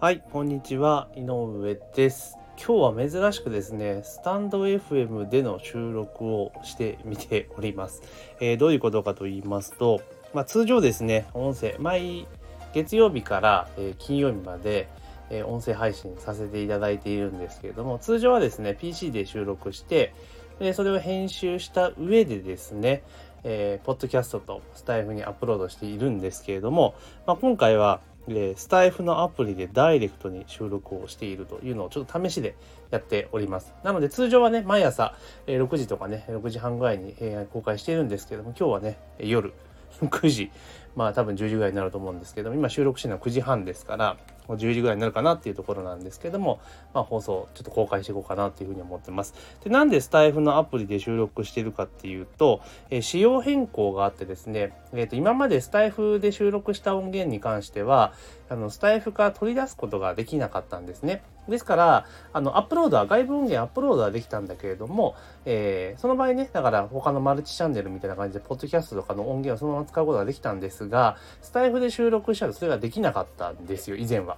はい、こんにちは、井上です。今日は珍しくですね、スタンド FM での収録をしてみております。えーどういうことかと言いますと、まあ、通常ですね、音声、毎月曜日から、え金曜日まで、え音声配信させていただいているんですけれども、通常はですね、PC で収録して、でそれを編集した上でですね、えーポッドキャストとスタイフにアップロードしているんですけれども、まあ、今回は、えスタイフのアプリでダイレクトに収録をしているというのをちょっと試しでやっております。なので通常はね、毎朝、え6時とかね、6時半ぐらいに、え公開しているんですけども、今日はね、夜 9時、まあ多分10時ぐらいになると思うんですけども、今収録してるのは9時半ですから、10時ぐらいになるかなっていうところなんですけども、まあ放送ちょっと公開していこうかなっていうふうに思ってます。で、なんでスタイフのアプリで収録しているかっていうと、えー仕様変更があってですね、えーと今までスタイフで収録した音源に関しては、あのスタイフから取り出すことができなかったんですね。ですから、あのアップロードは、外部音源アップロードはできたんだけれども、えーその場合ね、だから他のマルチチャンネルみたいな感じで、ポッドキャストとかの音源をそのまま使うことができたんですが、スタイフで収録したらそれができなかったんですよ、以前は。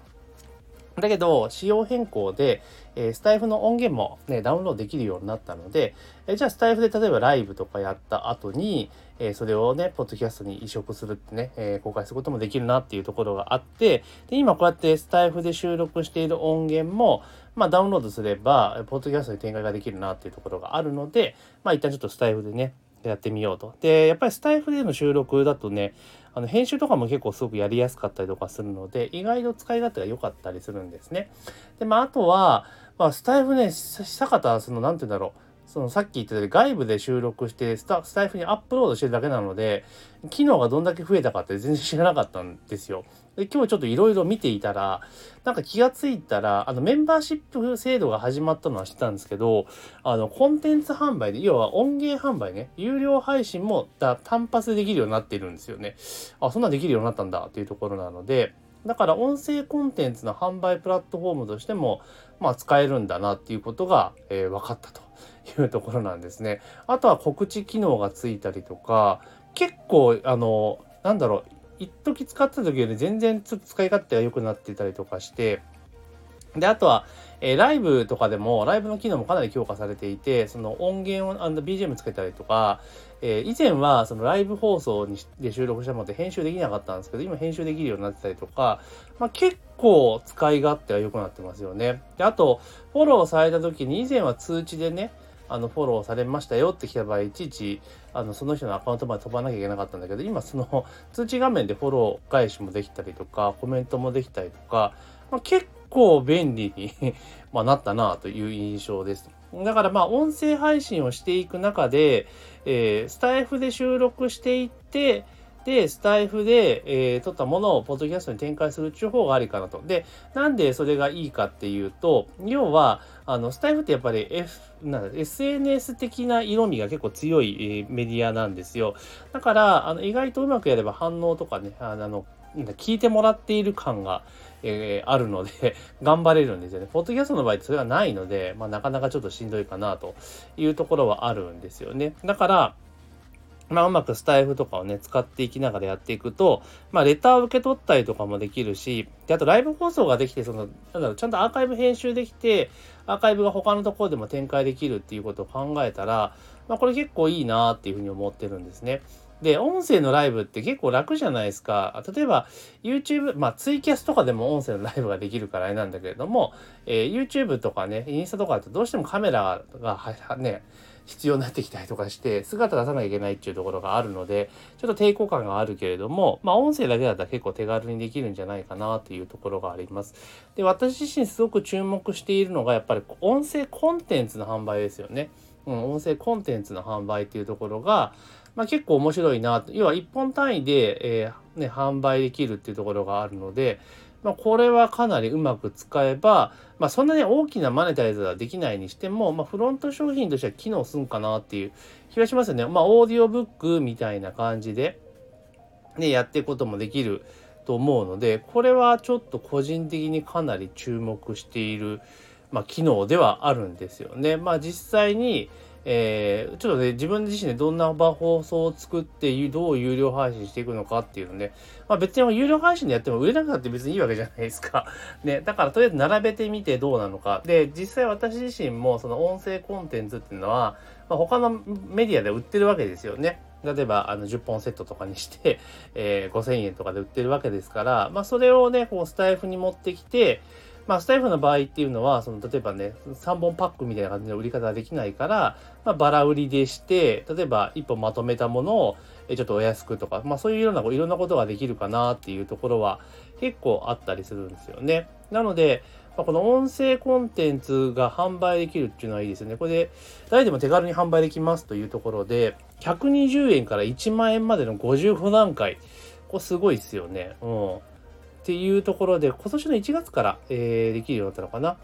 だけど、仕様変更で、えスタイフの音源もね、ダウンロードできるようになったので、えじゃあスタイフで例えばライブとかやった後に、えそれをね、ポッドキャストに移植するってね、え公開することもできるなっていうところがあって、で、今こうやってスタイフで収録している音源も、まあダウンロードすれば、ポッドキャストに展開ができるなっていうところがあるので、まあ一旦ちょっとスタイフでね、やってみようと。で、やっぱりスタイフでの収録だとね、あの編集とかも結構すごくやりやすかったりとかするので、意外と使い勝手が良かったりするんですね。で、まああとは、まあスタイフね、久方、その、なんて言うんだろう。そのさっき言ったように外部で収録してスタスタイフにアップロードしてるだけなので機能がどんだけ増えたかって全然知らなかったんですよ。で今日ちょっといろいろ見ていたらなんか気がついたらあのメンバーシップ制度が始まったのは知ったんですけどあのコンテンツ販売で要は音源販売ね有料配信もだ単発でできるようになってるんですよね。あそんなんできるようになったんだっていうところなのでだから音声コンテンツの販売プラットフォームとしても、まあ、使えるんだなっていうことが、えー分かったというところなんですね。あとは告知機能がついたりとか結構あのなんだろう一時使ってた時より全然ちょっと使い勝手が良くなってたりとかしてであとは、えーライブとかでもライブの機能もかなり強化されていてその音源をあの BGM つけたりとか、えー以前はそのライブ放送にで収録したもので編集できなかったんですけど今編集できるようになってたりとか、まあ、結構使い勝手が良くなってますよね。であとフォローされた時に以前は通知でねあのフォローされましたよって来た場合いちいちあのその人のアカウントまで飛ばなきゃいけなかったんだけど今その通知画面でフォロー返しもできたりとかコメントもできたりとか、まあ、結構便利に まなったなという印象です。だからまあ音声配信をしていく中で、えースタイフで収録していってで、スタイフで、えー撮ったものをポッドキャストに展開するっていう方がありかなと。で、なんでそれがいいかっていうと、要は、あの、スタイフってやっぱり、F、なんだ SNS 的な色味が結構強い、えーメディアなんですよ。だから、あの、意外とうまくやれば反応とかね、あの、聞いてもらっている感が、えーあるので、頑張れるんですよね。ポッドキャストの場合それがないので、まあ、なかなかちょっとしんどいかなというところはあるんですよね。だから、まあ、うまくスタイフとかをね、使っていきながらやっていくと、まあ、レターを受け取ったりとかもできるし、で、あとライブ放送ができて、その、なんだろう、ちゃんとアーカイブ編集できて、アーカイブが他のところでも展開できるっていうことを考えたら、まあ、これ結構いいなっていうふうに思ってるんですね。で、音声のライブって結構楽じゃないですか。例えば、YouTube、まあ、ツイキャスとかでも音声のライブができるからあれなんだけれども、えー YouTube とかね、インスタとかだとどうしてもカメラがね、必要になってきたりとかして姿出さなきゃいけないっていうところがあるのでちょっと抵抗感があるけれどもまあ音声だけだったら結構手軽にできるんじゃないかなっていうところがあります。で私自身すごく注目しているのがやっぱり音声コンテンツの販売ですよね。うん、音声コンテンツの販売っていうところが、まあ、結構面白いな要は1本単位で、えーね、販売できるっていうところがあるので、まあ、これはかなりうまく使えば、まあ、そんなに大きなマネタイズはできないにしても、まあ、フロント商品としては機能するんかなっていう気がしますよね。まあ、オーディオブックみたいな感じで、ね、やっていくこともできると思うので、これはちょっと個人的にかなり注目している、まあ、機能ではあるんですよね。まあ、実際に、えー、ちょっとね、自分自身でどんな場放送を作って、どう有料配信していくのかっていうのね、まあ別に有料配信でやっても売れなくなって別にいいわけじゃないですか。ね、だからとりあえず並べてみてどうなのか。で、実際私自身もその音声コンテンツっていうのは、まあ、他のメディアで売ってるわけですよね。例えばあの10本セットとかにして、えー、5000円とかで売ってるわけですから、まあ、それをね、こうスタイフに持ってきて、まあ、スタイフの場合っていうのは、その例えばね、3本パックみたいな感じの売り方ができないから、まあ、バラ売りでして、例えば1本まとめたものをえちょっとお安くとか、まあ、そういうような、いろんなことができるかなっていうところは結構あったりするんですよね。なので、まあ、この音声コンテンツが販売できるっていうのはいいですよね。これで誰でも手軽に販売できますというところで、120円から1万円までの50不段階。これすごいですよね。うん。っていうところで、今年の1月から、えー、できるようになったのかな。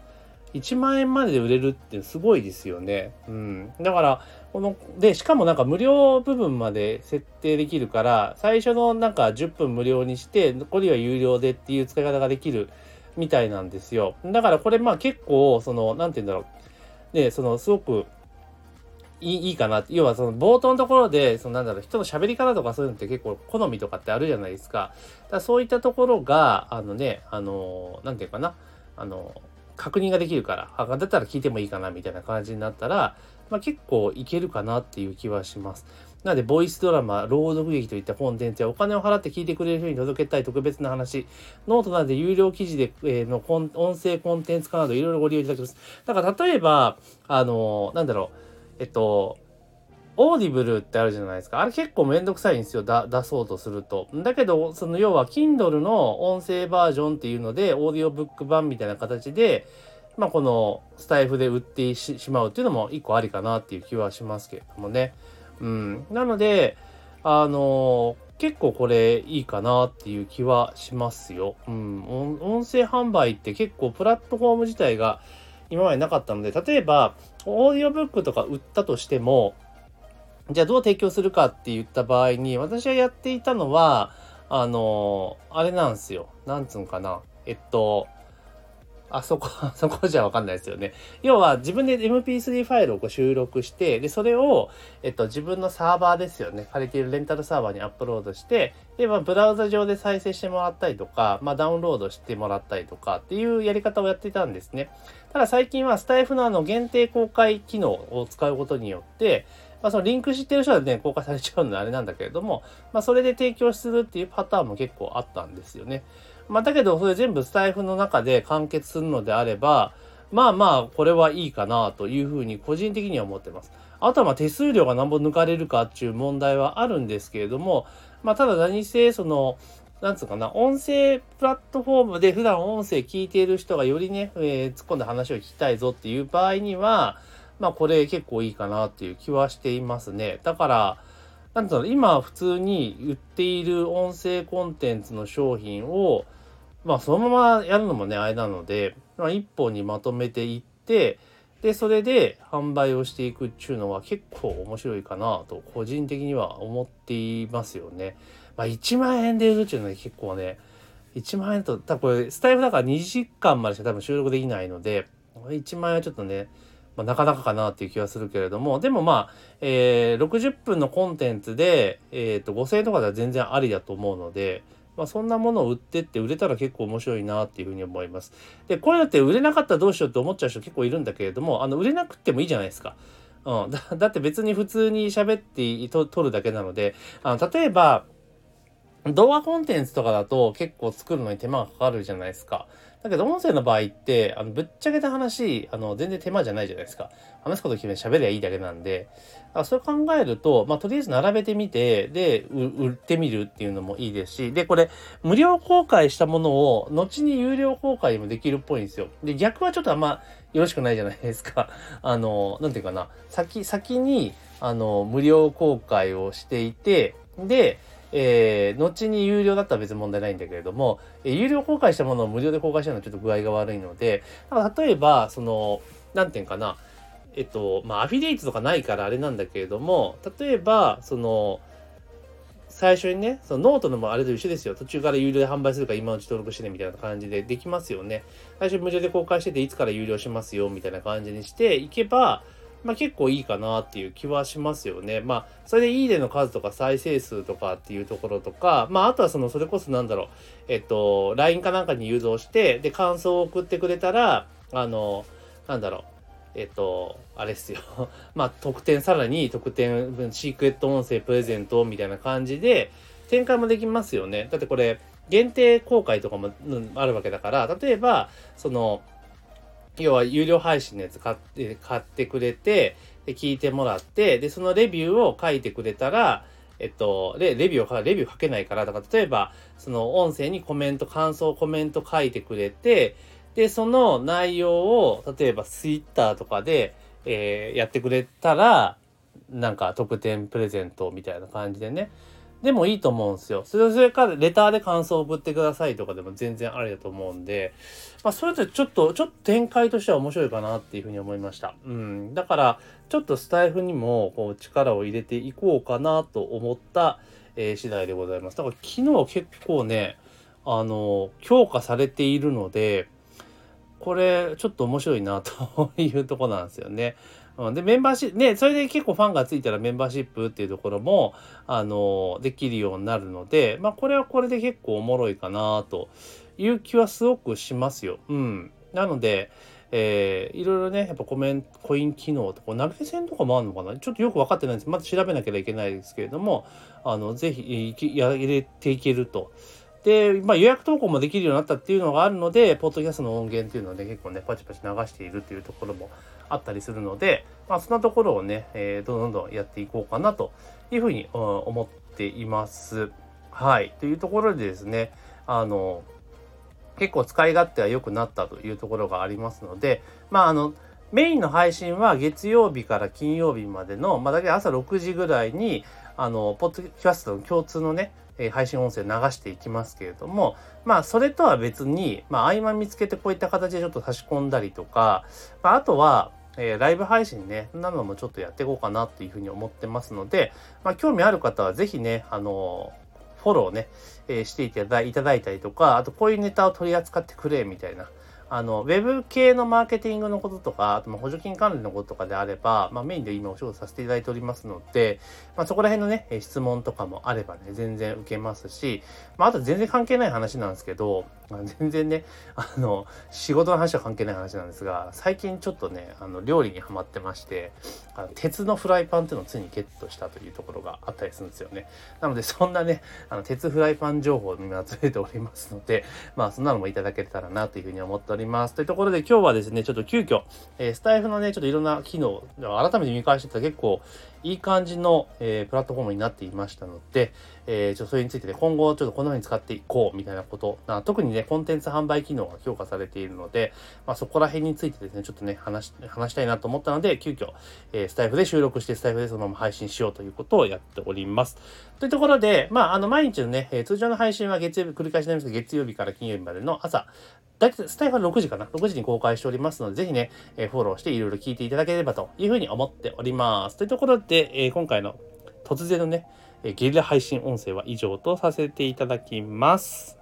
1万円までで売れるってすごいですよね。うん。だから、この、で、しかもなんか無料部分まで設定できるから、最初のなんか10分無料にして、残りは有料でっていう使い方ができるみたいなんですよ。だからこれまあ結構、その、なんて言うんだろう。ね、その、すごく、いいかな。要はその冒頭のところで、そのなんだろう、人の喋り方とかそういうのって結構好みとかってあるじゃないですか。だそういったところが、あのね、あの、なんていうかな、あの、確認ができるから、あ、だったら聞いてもいいかなみたいな感じになったら、まあ、結構いけるかなっていう気はします。なので、ボイスドラマ、朗読劇といったコンテンツやお金を払って聞いてくれる人に届けたい特別な話、ノートなどで有料記事で、えー、の音声コンテンツ化などいろいろご利用いただきます。だから例えば、あの、なんだろう、えっと、 Audible ってあるじゃないですか。あれ結構めんどくさいんですよ。出そうとすると。だけど、その要は Kindle の音声バージョンっていうので、オーディオブック版みたいな形で、まあこのスタイフで売ってしまうっていうのも一個ありかなっていう気はしますけれどもね。うん。なので、あの結構これいいかなっていう気はしますよ。うん。音声販売って結構プラットフォーム自体が今までなかったので、例えば、オーディオブックとか売ったとしても、じゃあどう提供するかって言った場合に、私はやっていたのは、あのあれなんですよ。なんつうんかな。えっと、あそこ、あ そこじゃわかんないですよね。要は自分で MP3 ファイルをこう収録して、で、それを、えっと、自分のサーバーですよね。借りているレンタルサーバーにアップロードして、で、まあ、ブラウザ上で再生してもらったりとか、まあ、ダウンロードしてもらったりとかっていうやり方をやってたんですね。ただ最近はスタイフのあの限定公開機能を使うことによって、まあ、そのリンク知ってる人はね、公開されちゃうのであれなんだけれども、まあ、それで提供するっていうパターンも結構あったんですよね。まあ、だけど、それ全部スタイフの中で完結するのであれば、まあまあ、これはいいかなというふうに個人的には思ってます。あとはまあ手数料が何本抜かれるかっていう問題はあるんですけれども、まあただ何せその、なんつうかな、音声プラットフォームで普段音声聞いている人がよりね、えー、突っ込んだ話を聞きたいぞっていう場合には、まあこれ結構いいかなっていう気はしていますね。だから、なんつうの、今普通に売っている音声コンテンツの商品を、まあそのままやるのもね、あれなので、まあ、一本にまとめていって、で、それで販売をしていくっていうのは結構面白いかなと、個人的には思っていますよね。まあ1万円で売るっていうのは結構ね、1万円と、多分これスタイルだから2時間までしか多分収録できないので、1万円はちょっとね、まあ、なかなかかなっていう気はするけれども、でもまあ、えー、60分のコンテンツで、えっ、ー、と、5000円とかでは全然ありだと思うので、まあ、そんなものを売ってって売れたら結構面白いなっていうふうに思います。で、これだって売れなかったらどうしようって思っちゃう人結構いるんだけれども、あの、売れなくってもいいじゃないですか。うん。だ だって別に普通に喋ってと撮るだけなので、あの、例えば、動画コンテンツとかだと結構作るのに手間がかかるじゃないですか。だけど音声の場合って、あの、ぶっちゃけた話、あの、全然手間じゃないじゃないですか。話すこと決め喋りゃいいだけなんで、あそう考えると、まあ、とりあえず並べてみて、で、売ってみるっていうのもいいですし、で、これ、無料公開したものを、後に有料公開もできるっぽいんですよ。で、逆はちょっとあんまよろしくないじゃないですか。あの、なんていうかな、先、先に、あの、無料公開をしていて、で、えー、後に有料だったら別に問題ないんだけれども、えー、有料公開したものを無料で公開したのはちょっと具合が悪いので、例えば、その、なんていうかな、えっと、まあ、アフィリエイトとかないからあれなんだけれども、例えば、その、最初にね、そのノートのもあれと一緒ですよ。途中から有料で販売するから今のうち登録してねみたいな感じでできますよね。最初無料で公開してていつから有料しますよみたいな感じにしていけば、まあ、結構いいかなっていう気はしますよね。まあ、それでいいねの数とか再生数とかっていうところとか、まあ、あとはその、それこそなんだろう、えっと、LINE かなんかに誘導して、で、感想を送ってくれたら、あの、なんだろう、えっと、あれっすよ。まあ、特典、さらに特典、シークレット音声プレゼントみたいな感じで、展開もできますよね。だってこれ、限定公開とかもあるわけだから、例えば、その、要は有料配信のやつ買って買ってくれてで聞いてもらってでそのレビューを書いてくれたらえっと、レレビューを、レビュー書けないから、だか例えば、その音声にコメント、感想、コメント書いてくれて、で、その内容を、例えばツイッターとかで、えー、やってくれたら、なんか特典プレゼントみたいな感じでね、でもいいと思うんですよ。それそれからレターで感想を送ってくださいとかでも全然ありだと思うんで、まあそれってちょっと、ちょっと展開としては面白いかなっていうふうに思いました。うん。だから、ちょっとスタイフにもこう力を入れていこうかなと思った、えー、次第でございます。だから昨日結構ね、あの、強化されているので、これちょっと面白いなというとこなんですよね。うん、で、メンバーシップ、ね、それで結構ファンがついたらメンバーシップっていうところも、あの、できるようになるので、まあ、これはこれで結構おもろいかなという気はすごくしますよ。うん。なので、えー、いろいろね、やっぱコメント、コイン機能とか、投げ銭とかもあるのかな？ちょっとよく分かってないんです。まず調べなきゃいけないですけれども、あの、ぜひ、や入れていけると。で、まあ、予約投稿もできるようになったっていうのがあるので、ポッドキャストの音源っていうのをね、結構ね、パチパチ流しているっていうところもあったりするので、まあ、そんなところをね、えー、どんどんどんやっていこうかなというふうに、思っています。はい。というところでですね、あの、結構使い勝手は良くなったというところがありますので、まあ、あの、メインの配信は月曜日から金曜日までの、まあ、だけ朝6時ぐらいに、あの、ポッドキャストの共通のね、配信音声流していきますけれども、まあ、それとは別に、まあ、合間見つけてこういった形でちょっと差し込んだりとか、まあ、あとは、えー、ライブ配信ね、なのもちょっとやっていこうかなっていうふうに思ってますので、まあ、興味ある方はぜひね、あの、フォローね、えー、していただいたりとか、あとこういうネタを取り扱ってくれ、みたいな、あの、ウェブ系のマーケティングのこととか、あと補助金管理のこととかであれば、まあ、メインで今お仕事させていただいておりますので、まあ、そこら辺のね、質問とかもあればね、全然受けますし、まあ、あと全然関係ない話なんですけど、全然ね、あの、仕事の話は関係ない話なんですが、最近ちょっとね、あの、料理にはまってまして、あの鉄のフライパンっていうのをついにゲットしたというところがあったりするんですよね。なので、そんなね、あの、鉄フライパン情報を今集めておりますので、まあ、そんなのもいただけたらなというふうに思っております。おります。というところで今日はですね、ちょっと急遽、えー、スタイフのね、ちょっといろんな機能、改めて見返してたら結構いい感じの、えー、プラットフォームになっていましたので、えー、ちょそれについてね、今後ちょっとこのように使っていこうみたいなことな、特にね、コンテンツ販売機能が強化されているので、まあ、そこら辺についてですね、ちょっとね、話、話したいなと思ったので、急遽、えー、スタイフで収録して、スタイフでそのまま配信しようということをやっております。というところで、まあ、あの、毎日のね、えー、通常の配信は月曜日、繰り返しになりますが、月曜日から金曜日までの朝、だいたいスタイフは6時かな ?6 時に公開しておりますので、ぜひね、えー、フォローしていろいろ聞いていただければというふうに思っております。というところでで、えー、今回の突然のね、えゲリラ配信音声は以上とさせていただきます。